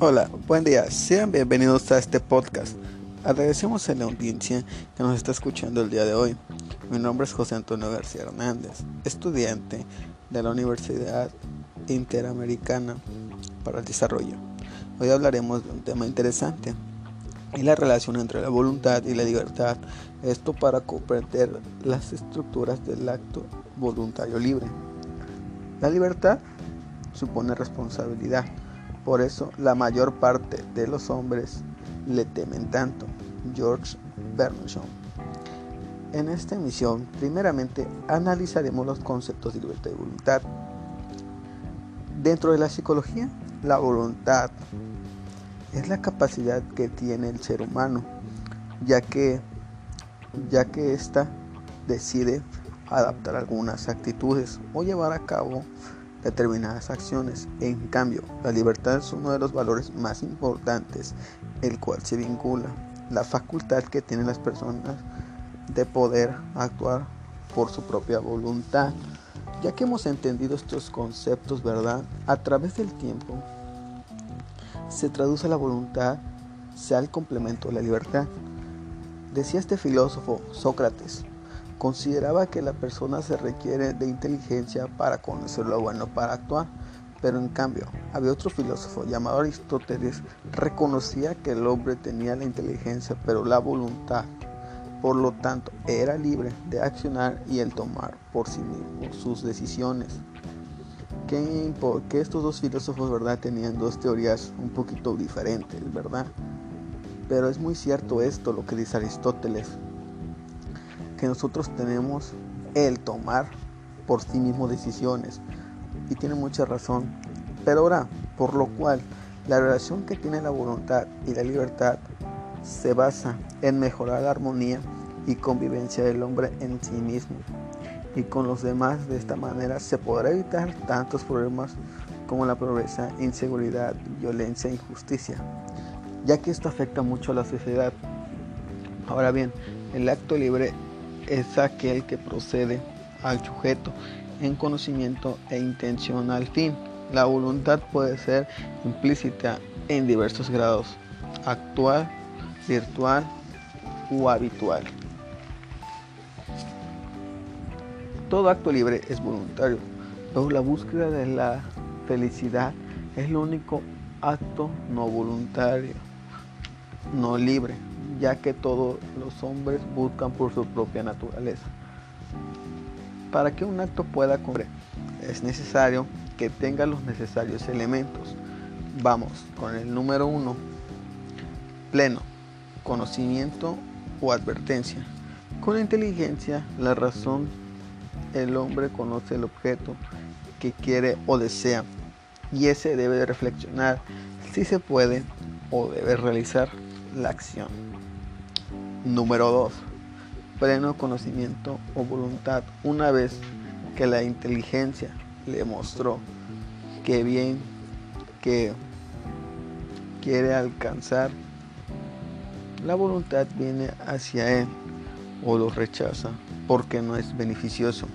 Hola, buen día, sean bienvenidos a este podcast. Agradecemos a la audiencia que nos está escuchando el día de hoy. Mi nombre es José Antonio García Hernández, estudiante de la Universidad Interamericana para el Desarrollo. Hoy hablaremos de un tema interesante y la relación entre la voluntad y la libertad. Esto para comprender las estructuras del acto voluntario libre. La libertad supone responsabilidad por eso la mayor parte de los hombres le temen tanto. George Bernard En esta emisión, primeramente analizaremos los conceptos de libertad y voluntad. Dentro de la psicología, la voluntad es la capacidad que tiene el ser humano, ya que ya que ésta decide adaptar algunas actitudes o llevar a cabo determinadas acciones. En cambio, la libertad es uno de los valores más importantes, el cual se vincula la facultad que tienen las personas de poder actuar por su propia voluntad. Ya que hemos entendido estos conceptos, ¿verdad? A través del tiempo se traduce la voluntad sea el complemento de la libertad. Decía este filósofo Sócrates, Consideraba que la persona se requiere de inteligencia para conocer lo bueno para actuar, pero en cambio había otro filósofo llamado Aristóteles, reconocía que el hombre tenía la inteligencia pero la voluntad, por lo tanto era libre de accionar y el tomar por sí mismo sus decisiones. Que, que estos dos filósofos ¿verdad? tenían dos teorías un poquito diferentes, ¿verdad? Pero es muy cierto esto lo que dice Aristóteles, que nosotros tenemos el tomar por sí mismo decisiones. Y tiene mucha razón. Pero ahora, por lo cual, la relación que tiene la voluntad y la libertad se basa en mejorar la armonía y convivencia del hombre en sí mismo y con los demás. De esta manera se podrá evitar tantos problemas como la pobreza, inseguridad, violencia e injusticia, ya que esto afecta mucho a la sociedad. Ahora bien, el acto libre es aquel que procede al sujeto en conocimiento e intención al fin. La voluntad puede ser implícita en diversos grados, actual, virtual o habitual. Todo acto libre es voluntario, pero la búsqueda de la felicidad es el único acto no voluntario, no libre ya que todos los hombres buscan por su propia naturaleza. Para que un acto pueda cumplir, es necesario que tenga los necesarios elementos. Vamos con el número uno, pleno, conocimiento o advertencia. Con inteligencia, la razón, el hombre conoce el objeto que quiere o desea y ese debe de reflexionar si se puede o debe realizar la acción. Número 2. Pleno conocimiento o voluntad. Una vez que la inteligencia le mostró que bien que quiere alcanzar, la voluntad viene hacia él o lo rechaza porque no es beneficioso.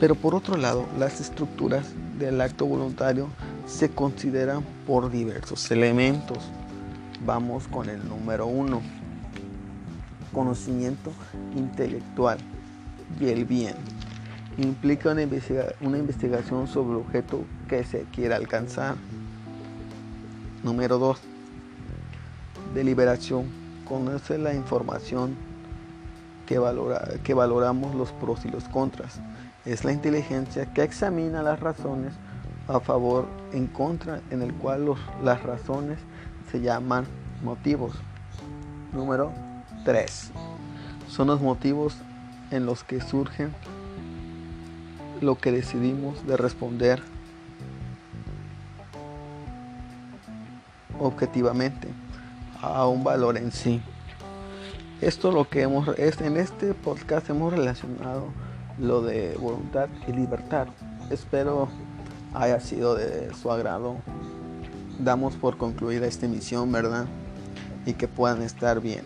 Pero por otro lado, las estructuras del acto voluntario se consideran por diversos elementos. Vamos con el número uno conocimiento intelectual y el bien. Implica una, investigación sobre el objeto que se quiere alcanzar. Número 2. Deliberación. Conoce la información que, valora, que valoramos los pros y los contras. Es la inteligencia que examina las razones a favor, en contra, en el cual las razones llaman motivos. Número 3. Son los motivos en los que surgen lo que decidimos de responder objetivamente a un valor en sí. Esto lo que hemos en este podcast hemos relacionado lo de voluntad y libertad. Espero haya sido de su agrado. Damos por concluida esta emisión, ¿verdad? Y que puedan estar bien.